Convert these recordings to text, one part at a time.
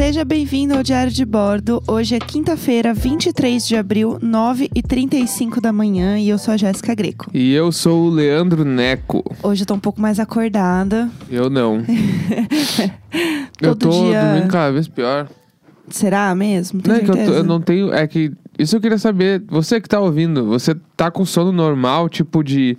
Seja bem-vindo ao Diário de Bordo. Hoje é quinta-feira, 23 de abril, 9h35 da manhã e eu sou a Jéssica Greco. E eu sou o Leandro Neco. Hoje eu tô um pouco mais acordada. Eu não. eu tô dia- dormindo cada vez pior. Será mesmo? Tem Não é que eu, tô- eu não tenho. É que. Isso eu queria saber. Você que tá ouvindo, você tá com sono normal, tipo de.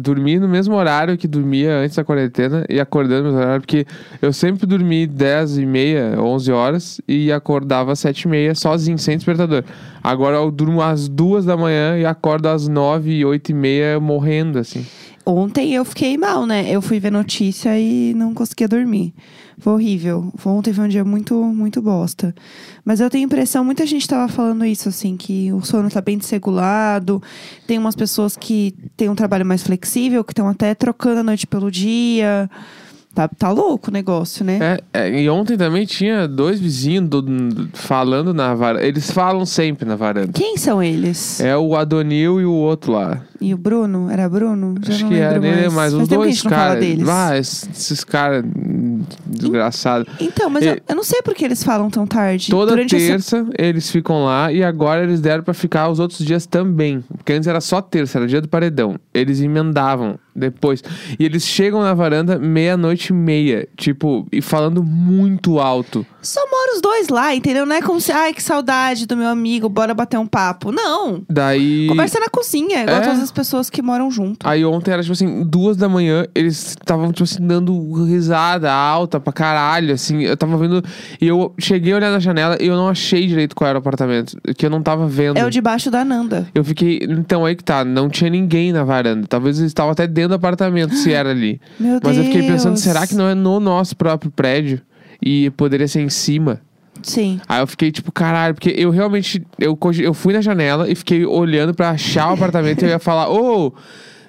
Dormir no mesmo horário que dormia antes da quarentena e acordando no mesmo horário, porque eu sempre dormi 10 e meia, 11 horas e acordava às 7 e meia sozinho, sem despertador. Agora eu durmo às duas da manhã e acordo às 9 e 8 e meia morrendo, assim. Ontem eu fiquei mal, né? Eu fui ver notícia e não conseguia dormir. Foi horrível. Ontem foi um dia muito, muito bosta. Mas eu tenho impressão, muita gente tava falando isso, assim, que o sono tá bem desregulado. Tem umas pessoas que têm um trabalho mais flexível, que estão até trocando a noite pelo dia. Tá, tá louco o negócio, né? É, é, e ontem também tinha dois vizinhos do- do- falando na varanda. Eles falam sempre na varanda. Quem são eles? É o Adonil e o outro lá. E o Bruno? Era Bruno? Já Acho que lembro é, lembro mais. Os Faz tempo que a dois caras. Ah, esses, esses caras desgraçados. Então, mas E- eu, eu não sei por que eles falam tão tarde. Toda Durante terça eles ficam lá e agora eles deram pra ficar os outros dias também. Porque antes era só terça, era dia do paredão. Eles emendavam depois. E eles chegam na varanda meia-noite e meia, tipo, e falando muito alto. Só moram os dois lá, entendeu? Não é como se, ai, que saudade do meu amigo, bora bater um papo. Não. Daí. Conversa na cozinha, igual É. todas as pessoas que moram junto. Aí ontem era, tipo assim, duas da manhã, eles estavam, tipo assim, dando risada alta pra caralho, assim. Eu tava vendo. E eu cheguei a olhar na janela e eu não achei direito qual era o apartamento. Que eu não tava vendo. É o debaixo da Nanda. Eu fiquei. Então aí que tá, não tinha ninguém na varanda. Talvez eles estavam até dentro do apartamento, se era ali. Meu Mas eu fiquei pensando, será que não é no nosso próprio prédio? E poderia ser em cima. Sim. Aí eu fiquei tipo, caralho, porque eu realmente. Eu, cogi- eu fui na janela e fiquei olhando pra achar o apartamento e eu ia falar, ô.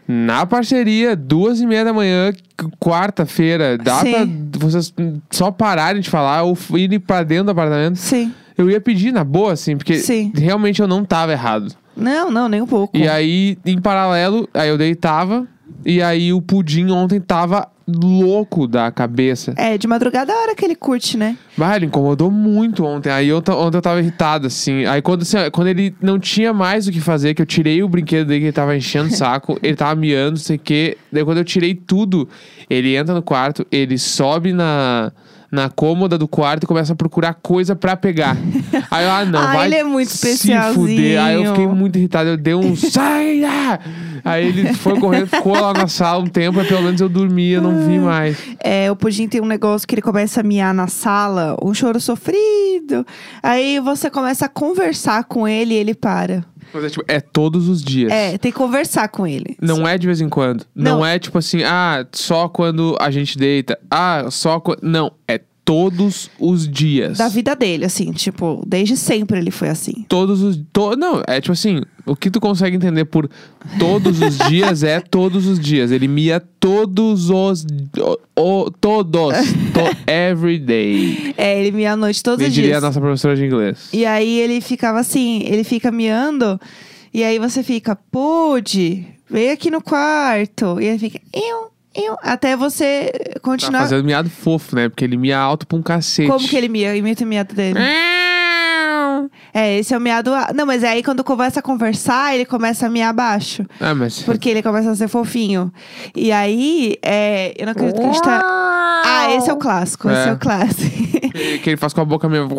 na parceria, duas e meia da manhã, qu- quarta-feira, dá Sim. pra vocês só pararem de falar ou irem pra dentro do apartamento? Sim. Eu ia pedir na boa, assim, porque Sim. realmente eu não tava errado. Não, não, nem um pouco. E aí, em paralelo, aí eu deitava, e aí o pudim ontem tava louco da cabeça. É, de madrugada é a hora que ele curte, né? Mas ele incomodou muito ontem. Aí eu, ta- ontem eu tava irritado, assim. Aí quando, assim, quando ele não tinha mais o que fazer, que eu tirei o brinquedo dele que ele tava enchendo o saco, ele tava miando, não sei o quê. Daí quando eu tirei tudo, ele entra no quarto, ele sobe na, na cômoda do quarto e começa a procurar coisa pra pegar. Aí eu, ah, não, Ah, vai ele é muito se especialzinho. fuder. Aí eu fiquei muito irritado. Eu dei um saia! Aí ele foi correndo, ficou lá na sala um tempo, aí pelo menos eu dormi, eu não vi mais. É, o Pudim tem um negócio que ele começa a miar na sala, um choro sofrido. Aí você começa a conversar com ele e ele para. Mas é, tipo, é todos os dias. É, tem que conversar com ele. Não é de vez em quando. Não. Não. é tipo assim, ah, só quando a gente deita. Ah, só quando. Não, é todos os dias. Da vida dele, assim, tipo, desde sempre ele foi assim. Todos os. To... Não, é tipo assim, o que tu consegue entender por todos os dias é todos os dias. Ele mia todos os. O, todos. to, every day. É, ele mia a noite todos os diria dias. a nossa professora de inglês. E aí ele ficava assim, ele fica miando, e aí você fica, Pude, vem aqui no quarto. E ele fica, eu, eu, até você Tá continuar. fazendo miado fofo, né? Porque ele mia alto pra um cacete. Como que ele mia? Imita o miado dele. É, esse é o miado. a- Não, mas aí quando começa a conversar, ele começa a miar baixo. Ah, mas. Porque ele começa a ser fofinho. E aí, é, eu não acredito que a gente tá. Ah, esse é o clássico, esse é É. o clássico. Que que ele faz com a boca mesmo.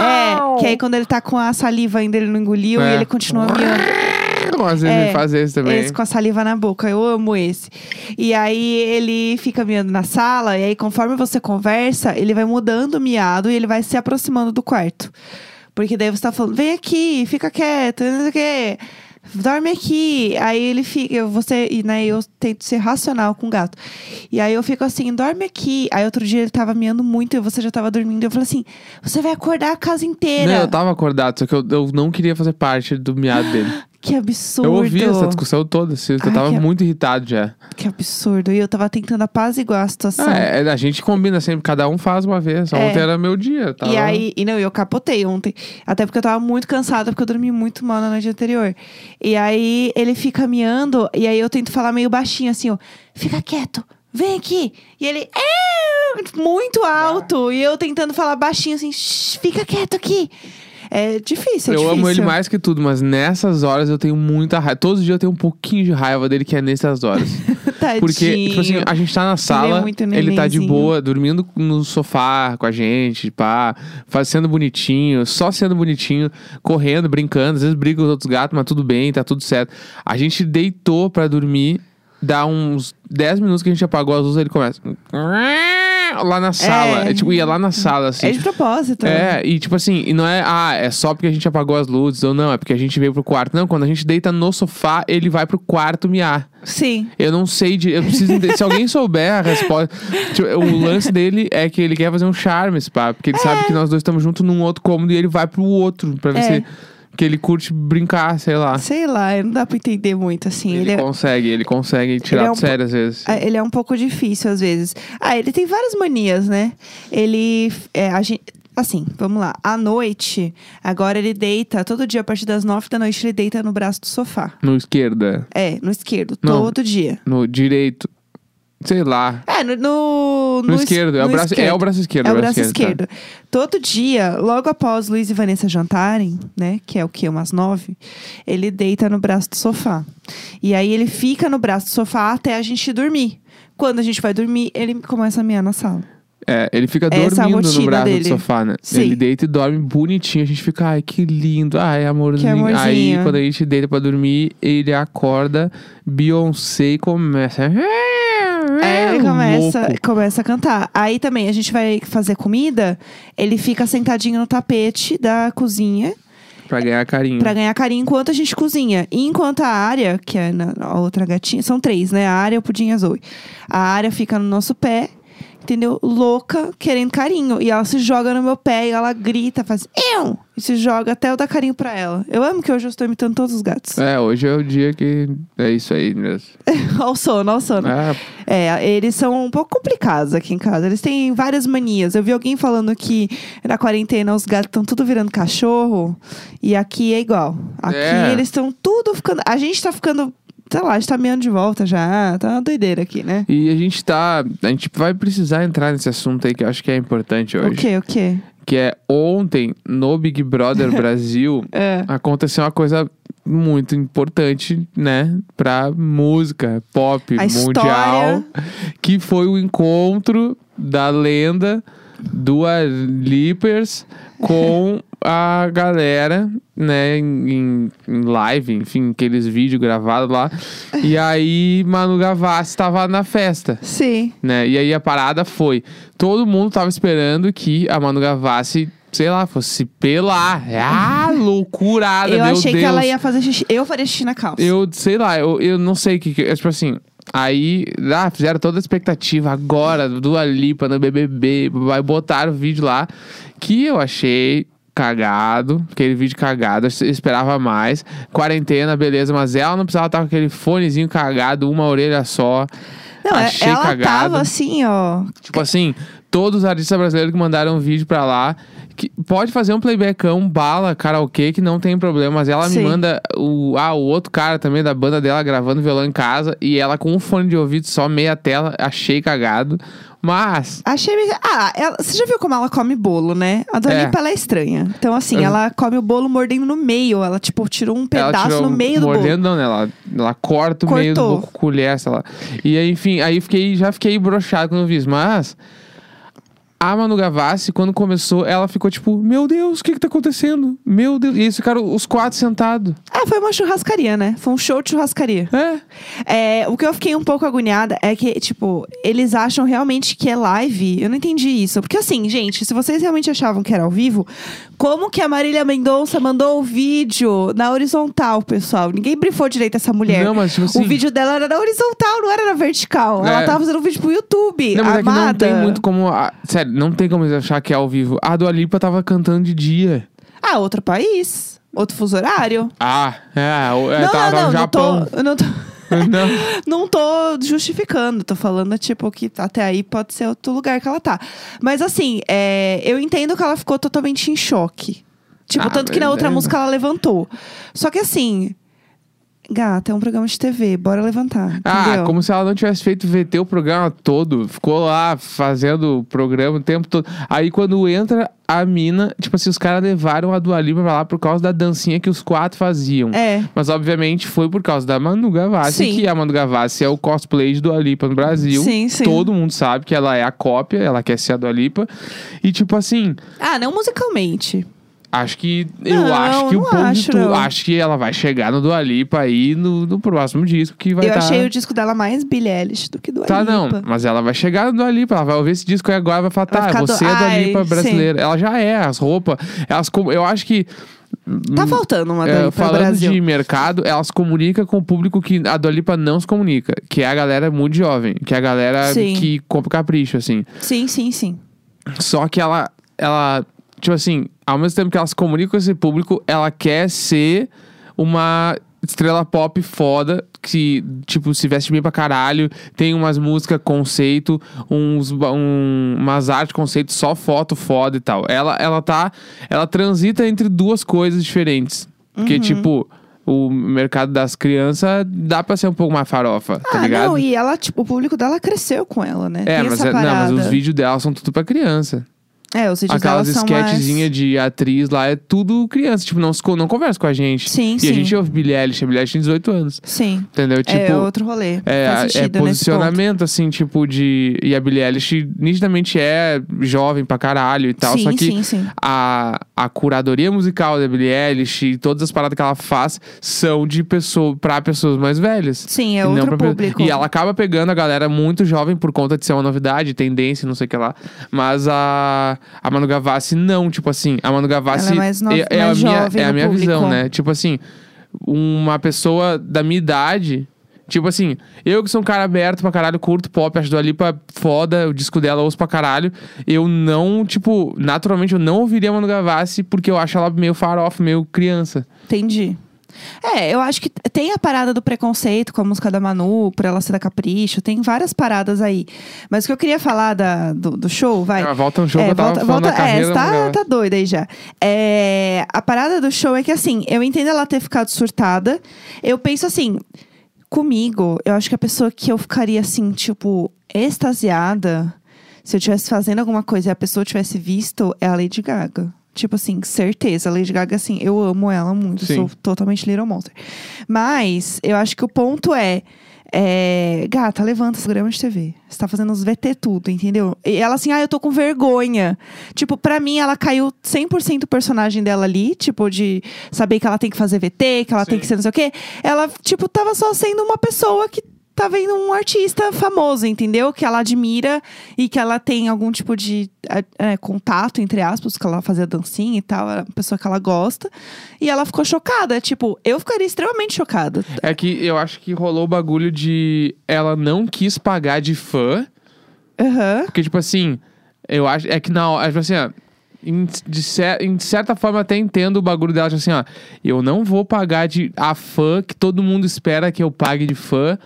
é, que aí quando ele tá com a saliva ainda, ele não engoliu É. e ele continua miando. Às vezes É, ele faz esse também. Esse com a saliva na boca, eu amo esse. E aí ele fica miando na sala, e aí conforme você conversa, ele vai mudando o miado e ele vai se aproximando do quarto. Porque daí você tá falando, vem aqui, fica quieto, não sei o quê. Dorme aqui. Aí ele fica, eu- você, e né, eu tento ser racional com o gato. E aí eu fico assim, dorme aqui. Aí outro dia ele tava miando muito e você já tava dormindo. Eu falei assim: você vai acordar a casa inteira. Não, eu tava acordado, só que eu, eu não queria fazer parte do miado dele. Que absurdo. Eu ouvi essa discussão toda, assim, eu Ai, tava que- muito irritado já. Que absurdo. E eu tava tentando apaziguar a situação. Ah, é, a gente combina sempre, cada um faz uma vez. É. Ontem era meu dia. Tava... E aí, e não, eu capotei ontem. Até porque eu tava muito cansada, porque eu dormi muito mal na noite anterior. E aí ele fica miando, e aí eu tento falar meio baixinho assim, ó. Fica quieto, vem aqui. E ele. Muito alto. E eu tentando falar baixinho assim, "Shh, fica quieto aqui. É difícil, é eu difícil. amo ele mais que tudo, mas nessas horas eu tenho muita raiva. Todos os dias eu tenho um pouquinho de raiva dele, que é nessas horas. Tadinho. Porque, tipo assim, a gente tá na sala, muito ele tá de boa, dormindo no sofá com a gente, pá, fazendo bonitinho, só sendo bonitinho, correndo, brincando, às vezes briga com os outros gatos, mas tudo bem, tá tudo certo. A gente deitou pra dormir, dá uns 10 minutos que a gente apagou as luzes, ele começa. Lá na sala. É. É, tipo, ia lá na sala, assim. É de propósito. É, e tipo assim, e não é, ah, é só porque a gente apagou as luzes, ou não, é porque a gente veio pro quarto. Não, quando a gente deita no sofá, ele vai pro quarto miar. Sim. Eu não sei de. Eu preciso entender. Se alguém souber a resposta. Tipo, o lance dele é que ele quer fazer um charme, pá. Porque ele sabe que nós dois estamos juntos num outro cômodo e ele vai pro outro. Pra ver É. se. Que ele curte brincar, sei lá. Sei lá, não dá pra entender muito, assim. Ele, Ele, é, consegue, ele consegue tirar ele é um sério às vezes. ah, ele é um pouco difícil às vezes. Ah, ele tem várias manias, né? Ele. É, a gente, assim, vamos lá. À noite, agora ele deita, todo dia a partir das nove da noite, ele deita no braço do sofá. No esquerda, É, no esquerdo, Não. todo dia. no direito. Sei lá. É, no. No, No, es- esquerdo. É o, no braço, é esquerdo. o braço esquerdo. É o braço tá. esquerdo. Todo dia, logo após Luiz e Vanessa jantarem, né? Que é o quê? Umas nove. Ele deita no braço do sofá. E aí ele fica no braço do sofá até a gente dormir. Quando a gente vai dormir, ele começa a miar na sala. É, ele fica Essa é dormindo no braço dele. do sofá, né? Sim. Ele deita e dorme bonitinho. A gente fica, ai, que lindo. Ai, amorzinho. Amorzinho. Aí, quando a gente deita pra dormir, ele acorda, Beyoncé e começa. Ele começa, Louco. começa a cantar. Aí também a gente vai fazer comida, ele fica sentadinho no tapete da cozinha Pra ganhar carinho. Pra ganhar carinho enquanto a gente cozinha. E enquanto a área, que é na, a outra gatinha, são três, né? A área, o pudim e a Zoe. A área fica no nosso pé, entendeu? Louca, querendo carinho. E ela se joga no meu pé e ela grita, faz eu! E se joga até eu dar carinho pra ela. Eu amo que hoje eu estou imitando todos os gatos. É, hoje é o dia que é isso aí mesmo. Olha o sono, olha o sono. É, É, eles são um pouco complicados aqui em casa. Eles têm várias manias. Eu vi alguém falando que na quarentena os gatos estão tudo virando cachorro. E aqui é igual. Aqui É. eles estão tudo ficando. A gente tá ficando. Sei lá, a gente tá meando de volta já. Tá uma doideira aqui, né? E a gente tá. A gente vai precisar entrar nesse assunto aí que eu acho que é importante O hoje. quê? O quê? Que é ontem, no Big Brother Brasil, É. aconteceu uma coisa muito importante, né? Pra música pop A mundial. história. Que foi o encontro da lenda do Lippers com a galera, né, em, em- live, enfim, aqueles vídeos gravados lá. E aí, Manu Gavassi estava na festa Sim. né? E aí a parada foi, todo mundo tava esperando que a Manu Gavassi, sei lá, fosse se pelar. Ah, loucurada, eu achei Deus. que ela ia fazer xixi. Eu faria xixi na calça. Eu, sei lá, eu, eu não sei o que, que é, tipo assim, aí, ah, fizeram toda a expectativa agora do Alipa no BBB, vai botar o vídeo lá, que eu achei cagado, aquele vídeo cagado, eu esperava mais. Quarentena, beleza, mas ela não precisava estar com aquele fonezinho cagado, uma orelha só. Não, é- achei ela cagado. tava assim, ó. Tipo assim, todos os artistas brasileiros que mandaram um vídeo pra lá. Que pode fazer um playbackão, bala, karaokê, que não tem problema. Mas ela Sim. me manda o, ah, o outro cara também da banda dela gravando violão em casa. E ela com um fone de ouvido só, meia tela. Achei cagado. Mas. Achei. meio- Ah, ela- você já viu como ela come bolo, né? A Dua É. Ela é estranha. Então, assim, Uhum. ela come o bolo mordendo no meio. Ela, tipo, tirou um pedaço tirou no meio do bolo. mordendo, não, né? Ela, ela corta o meio do Cortou. bolo com colher, sei lá. E aí, enfim, aí fiquei, já fiquei broxado quando eu vi isso. Mas. A Manu Gavassi, quando começou, ela ficou tipo, meu Deus, o que que tá acontecendo? Meu Deus. E eles ficaram os quatro sentados. Ah, foi uma churrascaria, né? Foi um show de churrascaria. É. É, o que eu fiquei um pouco agoniada é que, tipo, eles acham realmente que é live. Eu não entendi isso. Porque, assim, gente, se vocês realmente achavam que era ao vivo, como que a Marília Mendonça mandou o vídeo na horizontal, pessoal? Ninguém brifou direito essa mulher. Não, mas, tipo assim- O vídeo dela era na horizontal, não era na vertical. É. Ela tava fazendo um vídeo pro YouTube. Não, mas é que não amada. tem muito como. sério, não tem como eles achar que é ao vivo. A Dua Lipa tava cantando de dia. Ah, outro país. Outro fuso horário. Ah, é, o- é não, tava não, não, no não Japão. tô. Não tô... Não. Não tô justificando, tô falando, tipo, que até aí pode ser outro lugar que ela tá. Mas assim, é, eu entendo que ela ficou totalmente em choque. Tipo, Ah, tanto que na mas outra é- música ela levantou. Só que assim. Gata, é um programa de TV, bora levantar. Ah, entendeu? como se ela não tivesse feito VT o programa todo. Ficou lá fazendo o programa o tempo todo. Aí quando entra a mina, tipo assim, os caras levaram a Dua Lipa pra lá por causa da dancinha que os quatro faziam. É. Mas obviamente foi por causa da Manu Gavassi, Sim. que a Manu Gavassi é o cosplay de Dua Lipa no Brasil. Sim, sim. Todo mundo sabe que ela é a cópia, ela quer ser a Dua Lipa. E tipo assim, Ah, não musicalmente. Acho que. Eu Não, acho que o ponto acho, tu, acho que ela vai chegar no Dua Lipa aí no, no próximo disco que vai eu tá... achei o disco dela mais Billie Eilish do que do Tá, não, mas ela vai chegar no Dua Lipa, ela vai ouvir esse disco aí agora e vai falar, tá, ficar do- você é Dua Ai, Lipa sim. brasileira. Ela já é, as roupas, elas, eu acho que. Tá faltando uma é, Dua Lipa no falando Brasil. de mercado, elas comunicam com o público que a Dua Lipa não se comunica, que é a galera muito jovem, que é a galera Sim. que compra capricho, assim. Sim, sim, sim. Só que ela, ela, tipo assim, ao mesmo tempo que ela se comunica com esse público, ela quer ser uma estrela pop foda, que, tipo, se veste bem pra caralho, tem umas músicas conceito, uns, um, umas artes conceito, só foto foda e tal. Ela, ela tá, ela transita entre duas coisas diferentes. Porque, Uhum. tipo, o mercado das crianças dá pra ser um pouco mais farofa, tá ah, ligado? não, e ela, tipo, o público dela cresceu com ela, né? É, Tem mas, é- não, mas os vídeos dela são tudo pra criança. É, os vídeos Aquelas sketchzinhas mais... de atriz lá é tudo criança. Tipo, não, não conversa com a gente. Sim, e sim. a gente ouve Billie Eilish. A Billie Eilish tem 18 anos. Sim, Entendeu? Tipo, é outro rolê. é, Faz é ponto. posicionamento, assim, tipo, de. E a Billie Eilish nitidamente é jovem pra caralho e tal. sim, só que sim, sim. a, a curadoria musical da Billie Eilish e todas as paradas que ela faz são de pessoa, pra pessoas mais velhas. Sim, é E outro pra- público. E ela acaba pegando a galera muito jovem por conta de ser uma novidade, tendência, não sei o que lá. Mas a, a Manu Gavassi não, tipo assim, a Manu Gavassi é mais no- é, é mais a minha, é a minha público. visão, né? Tipo assim, uma pessoa da minha idade. Tipo assim, eu que sou um cara aberto pra caralho, curto pop, acho do Alipa foda, o disco dela ouço pra caralho. Eu não, tipo, naturalmente eu não ouviria a Manu Gavassi porque eu acho ela meio farofa, meio criança. Entendi. É, eu acho que tem a parada do preconceito com a música da Manu, por ela ser da Capricho, tem várias paradas aí. Mas o que eu queria falar da, do, do show, vai. Ah, volta no show É, eu volta, volta, é, você tá, tá doida aí já. É, a parada do show é que, assim, eu entendo ela ter ficado surtada. Eu penso assim, comigo, eu acho que a pessoa que eu ficaria, assim, tipo, extasiada, se eu estivesse fazendo alguma coisa e a pessoa tivesse visto, é a Lady Gaga. Tipo assim, certeza. Lady Gaga, assim, eu amo ela muito. Sim. Sou totalmente Little Monster. Mas, eu acho que o ponto é... É, gata, levanta esse programa de TV. Você tá fazendo os VT tudo, entendeu? E ela assim, ah, eu tô com vergonha. Tipo, pra mim, ela caiu 100% o personagem dela ali. Tipo, de saber que ela tem que fazer VT, que ela tem Sim. que ser não sei o quê. Ela, tipo, tava só sendo uma pessoa que tá vendo um artista famoso, entendeu? Que ela admira e que ela tem algum tipo de é, contato, entre aspas, que ela fazia dancinha e tal. Era uma pessoa que ela gosta. E ela ficou chocada. Tipo, eu ficaria extremamente chocada. É que eu acho que rolou o bagulho de ela não quis pagar de fã. Aham. Porque, tipo assim, eu acho. É que na hora. Tipo assim, ó. Em, de cer- em certa forma, até entendo o bagulho dela, tipo assim, ó. Eu não vou pagar de a fã que todo mundo espera que eu pague de fã,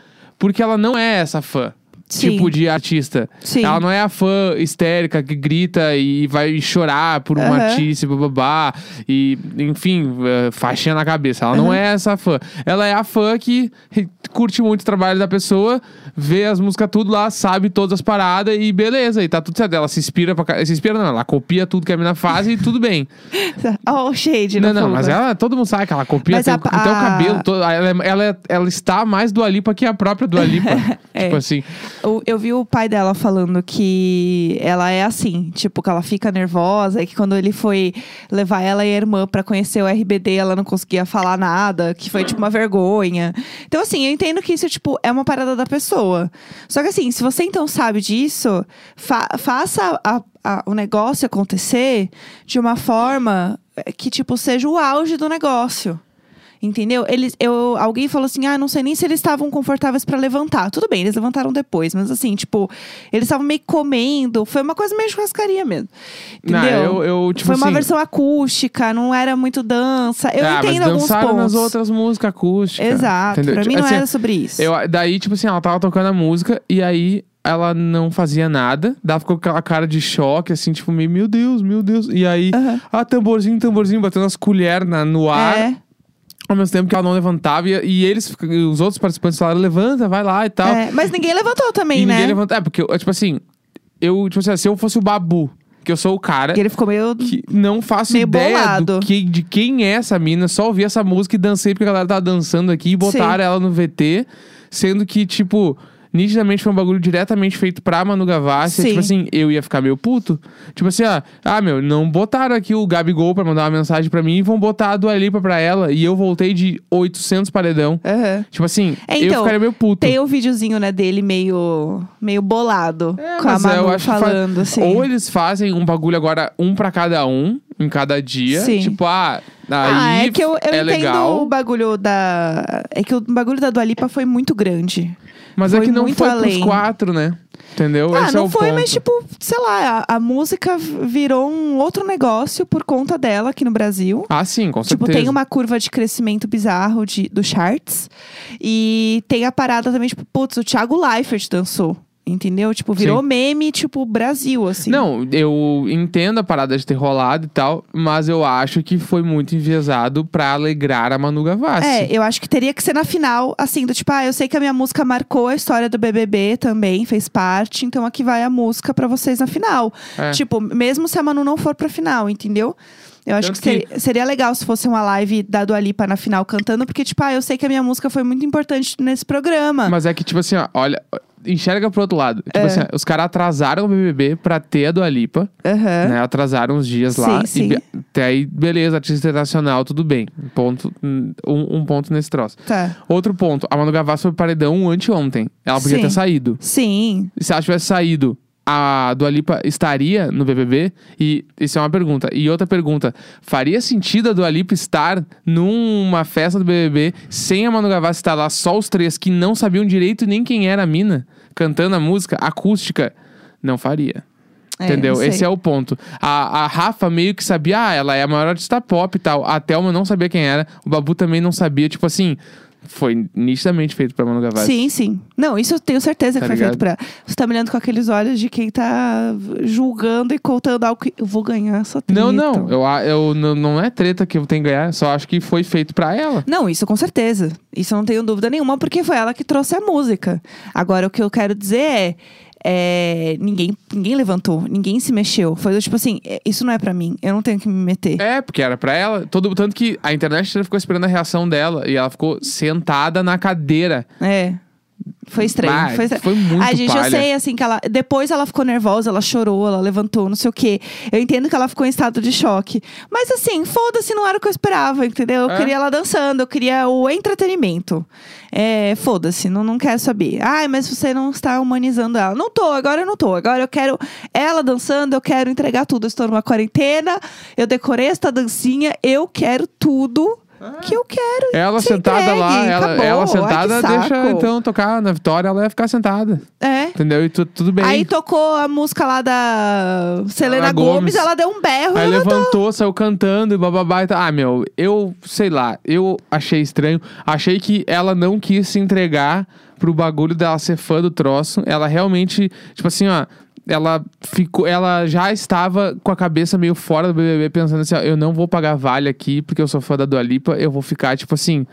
porque ela não é essa fã. Sim. Tipo de artista. Sim. Ela não é a fã histérica que grita e vai chorar por uma Aham. artista, bababá, e, enfim, eh, faixinha na cabeça. Ela não Aham. é essa fã. Ela é a fã que curte muito o trabalho da pessoa, vê as músicas tudo lá, sabe todas as paradas e beleza, e tá tudo certo. Ela se inspira pra Se inspira, não, ela copia tudo que a mina faz e tudo bem. Ó, o shade não, não, mas ela, todo mundo sabe que ela copia Mas tem, a- o- até o a- cabelo. todo- ela, é- ela, é- ela está mais do Alipa que a própria do Alipa. É. Tipo assim. Eu, vi o pai dela falando que ela é assim, tipo, que ela fica nervosa e que quando ele foi levar ela e a irmã pra conhecer o RBD, ela não conseguia falar nada, que foi tipo uma vergonha. Então, assim, eu entendo que isso, tipo, é uma parada da pessoa. Só que assim, se você então sabe disso, fa- faça a- a- o negócio acontecer de uma forma que, tipo, seja o auge do negócio. Entendeu? Eles, eu, alguém falou assim: ah, não sei nem se eles estavam confortáveis pra levantar. Tudo bem, eles levantaram depois, mas assim, tipo, eles estavam meio comendo. Foi uma coisa meio churrascaria mesmo. Entendeu? Não, eu, eu, tipo Foi uma assim, versão acústica, não era muito dança. Eu ah, entendo mas alguns pontos. nas outras músicas acústicas. Exato. entendeu? Pra mim Tipo, não assim, era sobre isso. Eu, daí, tipo assim, ela tava tocando a música e aí ela não fazia nada. Daí ela ficou com aquela cara de choque, assim, tipo, meio, meu Deus, meu Deus. E aí, Aham. ah, tamborzinho, tamborzinho, batendo as colheres na, no ar. É. Ao mesmo tempo que ela não levantava, e, e eles, os outros participantes falaram, levanta, vai lá e tal. É, mas ninguém levantou também, e né? ninguém levanta. É, porque, tipo assim, eu, tipo assim, se eu fosse o Babu, que eu sou o cara E ele ficou meio. que não faço Meio ideia que, de quem é essa mina, só ouvi essa música e dancei porque a galera tava dançando aqui e botaram ela no VT, sendo que, tipo, nitidamente foi um bagulho diretamente feito pra Manu Gavassi. Sim. Tipo assim, eu ia ficar meio puto. Tipo assim, ah, ah, meu, não botaram aqui o Gabigol pra mandar uma mensagem pra mim e vão botar a Dua Lipa pra ela. E eu voltei de 800 paredão. Aham. Tipo assim, É, eu então, ficaria meio puto. Tem o videozinho, né, dele meio, meio bolado. É, com a é, eu Manu que fa- falando, assim. Ou eles fazem um bagulho agora, um pra cada um, em cada dia. Sim. Tipo, ah, aí ah, é que eu, eu é entendo legal. o bagulho da. É que o bagulho da Dua Lipa foi muito grande. Mas é Foi que não foi além. pros quatro, né? Entendeu? ah, Esse não é foi, ponto. mas tipo, sei lá, a, a música virou um outro negócio por conta dela aqui no Brasil. Ah, sim, com Tipo, certeza. tem uma curva de crescimento bizarro de, do charts. E tem a parada também, tipo, putz, o Thiago Leifert dançou. Entendeu? Tipo, virou Sim. meme, tipo, Brasil, assim. Não, eu entendo a parada de ter rolado e tal, mas eu acho que foi muito enviesado pra alegrar a Manu Gavassi. É, eu acho que teria que ser na final, assim, do tipo, ah, eu sei que a minha música marcou a história do BBB também, fez parte, então aqui vai a música pra vocês na final. É. Tipo, mesmo se a Manu não for pra final, entendeu? Eu acho Tanto que, seria, seria legal se fosse uma live da Dua Lipa na final cantando, porque, tipo, ah, eu sei que a minha música foi muito importante nesse programa. Mas é que, tipo assim, ó, olha, enxerga pro outro lado. Tipo É. assim, os caras atrasaram o BBB pra ter a Dua Lipa, Aham. né? Atrasaram uns dias lá. Sim, E sim. be- até aí, beleza, artista internacional, tudo bem. Ponto, um, um ponto nesse troço. Tá. Outro ponto, a Manu Gavassi foi paredão anteontem. Ela podia Sim. ter saído. Sim. E se ela tivesse saído, a Dua Lipa estaria no BBB? E isso é uma pergunta. E outra pergunta, faria sentido a Dua Lipa estar numa festa do BBB sem a Manu Gavassi estar lá, só os três que não sabiam direito nem quem era a mina, cantando a música acústica? Não faria. É, Entendeu? Esse é o ponto. A, a Rafa meio que sabia, ah, ela é a maior artista pop e tal. A Thelma não sabia quem era. O Babu também não sabia. Tipo assim, foi nitidamente feito pra Manu Gavassi. Sim, sim. Não, isso eu tenho certeza Tá que foi ligado? feito pra. Você tá me olhando com aqueles olhos de quem tá julgando e contando algo que eu vou ganhar essa treta. Não, não. Eu, eu, não, não é treta que eu tenho que ganhar. Só acho que foi feito pra ela. Não, isso com certeza. Isso eu não tenho dúvida nenhuma, porque foi ela que trouxe a música. Agora, o que eu quero dizer é. É, ninguém, ninguém levantou, ninguém se mexeu. Foi tipo assim: é, isso não é pra mim, eu não tenho que me meter. É, porque era pra ela. Todo, tanto que a internet ficou esperando a reação dela. E ela ficou sentada na cadeira. É. Foi estranho. Ah, foi estranho. foi muito Ai, gente, eu palha. sei, assim, que ela. Depois ela ficou nervosa, ela chorou, ela levantou, não sei o quê. Eu entendo que ela ficou em estado de choque. Mas assim, foda-se, não era o que eu esperava, entendeu? Eu É. queria ela dançando, eu queria o entretenimento. É, foda-se, não, não quero saber. Ai, mas você não está humanizando ela. Não tô, agora eu não tô. Agora eu quero ela dançando, eu quero entregar tudo. Eu estou numa quarentena, eu decorei esta dancinha, eu quero tudo que eu quero. Ela sentada lá, entregue. ela, Acabou. ela Ai, sentada, deixa saco. então tocar na vitória, ela ia ficar sentada. É. Entendeu? E tu- tudo bem. Aí tocou a música lá da Selena Gomes, Gomes. ela deu um berro Aí levantou. levantou, saiu cantando e bababá e tal. Ah, meu, eu sei lá, eu achei estranho. Achei que ela não quis se entregar pro bagulho dela ser fã do troço. Ela realmente, tipo assim, ó. Ela ficou, ela já estava com a cabeça meio fora do BBB, pensando assim: ó, eu não vou pagar vale aqui porque eu sou fã da Dua Lipa, eu vou ficar tipo assim.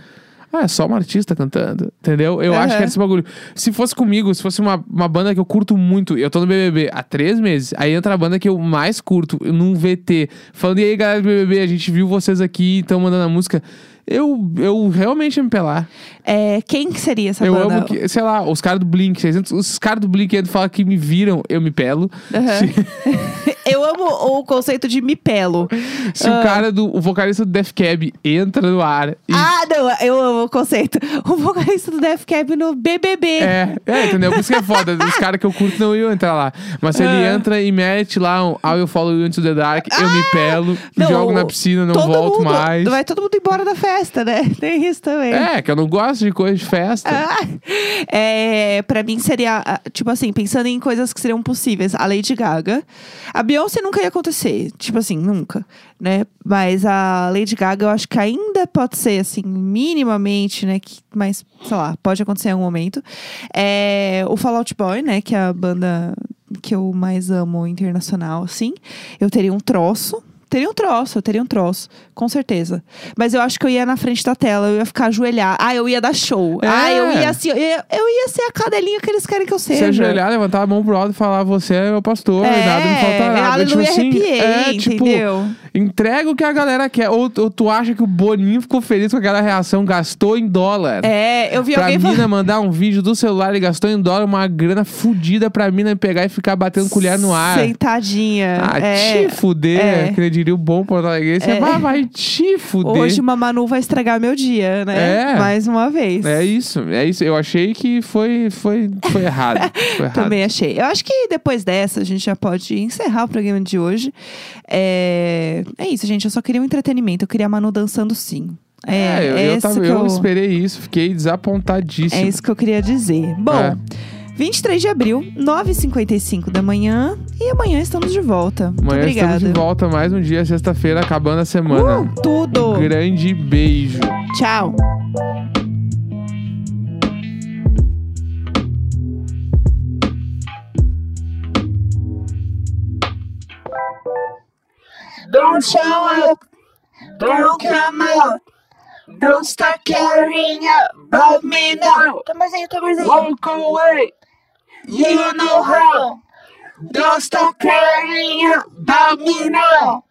Ah, é só uma artista cantando, entendeu? Eu Aham. acho que era esse bagulho. Se fosse comigo, se fosse uma, uma banda que eu curto muito, eu tô no BBB há três meses, aí entra a banda que eu mais curto, num VT, falando, e aí galera do BBB, a gente viu vocês aqui, estão mandando a música. Eu, eu realmente ia me pelar. É, quem que seria essa eu banda? amo que, sei lá, os caras do Blink, os caras do Blink entram e falam que me viram, eu me pelo. Aham. Eu amo o conceito de me pelo. Se o cara do, o vocalista do Def Cab entra no ar e Ah, não, eu amo o conceito. O vocalista do Def Cab no BBB. É, é, entendeu? Por isso que é foda. Os caras que eu curto não iam entrar lá. Mas se ele Ah. entra e mete lá um How You Follow You Into the Dark, eu me pelo, Não, jogo na piscina, não volto mundo, mais. Vai todo mundo embora da festa, né? Tem isso também. É, que eu não gosto de coisa de festa. Ah, é, pra mim seria, ah, tipo assim, pensando em coisas que seriam possíveis. A Lady Gaga. A Beyoncé nunca ia acontecer. Tipo assim, nunca. Né? Mas a Lady Gaga eu acho que ainda pode ser, assim, minimamente, né? Que, mas, sei lá, pode acontecer em algum momento. É, o Fall Out Boy, né? Que é a banda que eu mais amo internacional, assim. Eu teria um troço teria um troço, eu teria um troço, com certeza. Mas eu acho que eu ia na frente da tela, eu ia ficar ajoelhar. Ah, eu ia dar show. É. Ah, eu ia assim, eu ia, eu ia ser a cadelinha que eles querem que eu seja. Se ajoelhar, levantar a mão pro alto e falar, você é meu pastor, É, nada me faltará. aleluia, tipo assim, arrepiei, é, tipo, entendeu? entrega o que a galera quer. Ou, ou tu acha que o Boninho ficou feliz com aquela reação, gastou em dólar. É, eu vi Pra alguém mina falando. mandar um vídeo do celular e gastou em dólar uma grana fodida pra mina pegar e ficar batendo colher no ar. Sentadinha. Ah, é. te fuder, é. ele diria o bom Porto Alegre. Você É. vai, vai te fuder. Hoje uma Manu vai estragar meu dia, né? É. Mais uma vez. É isso, é isso. Eu achei que foi, foi, foi errado. Foi errado. Também achei. Eu acho que depois dessa a gente já pode encerrar o programa de hoje. É, é isso, gente. Eu só queria um entretenimento. Eu queria a Manu dançando sim. É, É, eu, é eu, isso tava- eu eu, esperei isso, fiquei desapontadíssimo. é isso que eu queria dizer. Bom, É. 23 de abril, 9h55 da manhã. E amanhã estamos de volta. Muito Amanhã obrigada. estamos de volta mais um dia, sexta-feira, acabando a semana. Uh, tudo. Um grande beijo. Tchau. Don't show up, don't come out, don't start caring about me now. Tamborzinho, tamborzinho. Walk away, you know how. Don't stop caring about me now.